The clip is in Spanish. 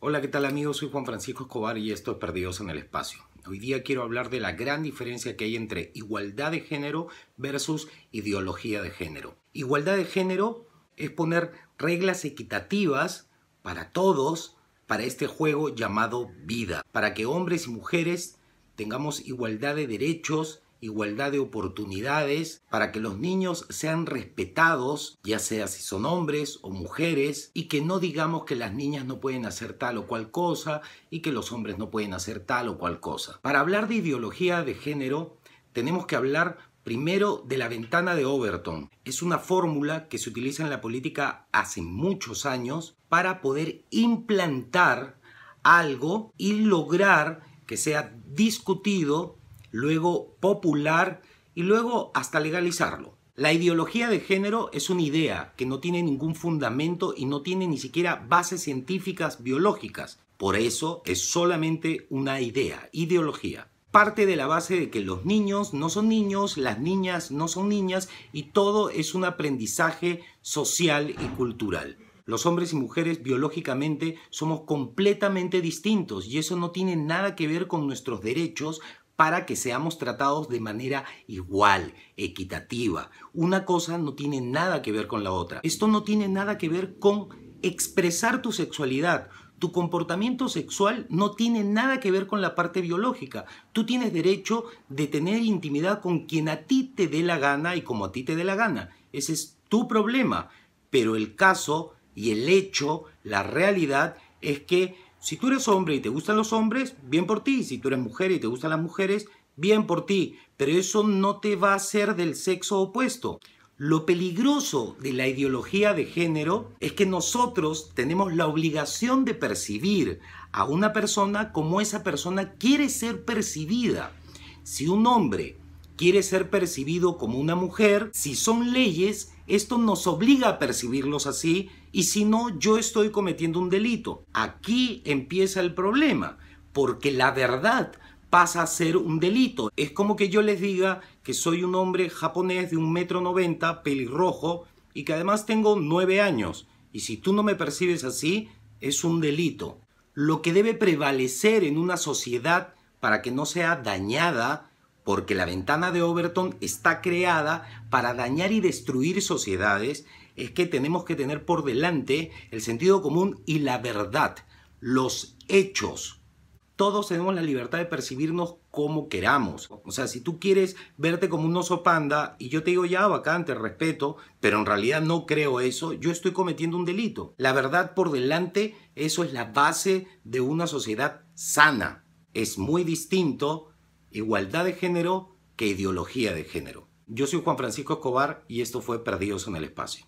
Hola, ¿qué tal amigos? Soy Juan Francisco Escobar y esto es Perdidos en el Espacio. Hoy día quiero hablar de la gran diferencia que hay entre igualdad de género versus ideología de género. Igualdad de género es poner reglas equitativas para todos para este juego llamado vida, para que hombres y mujeres tengamos igualdad de derechos, igualdad de oportunidades, para que los niños sean respetados, ya sea si son hombres o mujeres, y que no digamos que las niñas no pueden hacer tal o cual cosa y que los hombres no pueden hacer tal o cual cosa. Para hablar de ideología de género, tenemos que hablar primero de la ventana de Overton. Es una fórmula que se utiliza en la política hace muchos años para poder implantar algo y lograr que sea discutido luego popular y luego hasta legalizarlo. La ideología de género es una idea que no tiene ningún fundamento y no tiene ni siquiera bases científicas biológicas. Por eso es solamente una idea, ideología. Parte de la base de que los niños no son niños, las niñas no son niñas y todo es un aprendizaje social y cultural. Los hombres y mujeres biológicamente somos completamente distintos y eso no tiene nada que ver con nuestros derechos para que seamos tratados de manera igual, equitativa. Una cosa no tiene nada que ver con la otra. Esto no tiene nada que ver con expresar tu sexualidad. Tu comportamiento sexual no tiene nada que ver con la parte biológica. Tú tienes derecho de tener intimidad con quien a ti te dé la gana y como a ti te dé la gana. Ese es tu problema. Pero el caso y el hecho, la realidad es que si tú eres hombre y te gustan los hombres, bien por ti. Si tú eres mujer y te gustan las mujeres, bien por ti. Pero eso no te va a hacer del sexo opuesto. Lo peligroso de la ideología de género es que nosotros tenemos la obligación de percibir a una persona como esa persona quiere ser percibida. Si un hombre quiere ser percibido como una mujer, si son leyes, esto nos obliga a percibirlos así y si no, yo estoy cometiendo un delito. Aquí empieza el problema, porque la verdad pasa a ser un delito. Es como que yo les diga que soy un hombre japonés de un metro noventa, pelirrojo, y que además tengo nueve años. Y si tú no me percibes así, es un delito. Lo que debe prevalecer en una sociedad para que no sea dañada porque la ventana de Overton está creada para dañar y destruir sociedades, es que tenemos que tener por delante el sentido común y la verdad, los hechos. Todos tenemos la libertad de percibirnos como queramos. O sea, si tú quieres verte como un oso panda y yo te digo ya bacán, te respeto, pero en realidad no creo eso, yo estoy cometiendo un delito. La verdad por delante, eso es la base de una sociedad sana. Es muy distinto igualdad de género que ideología de género. Yo soy Juan Francisco Escobar y esto fue Perdidos en el Espacio.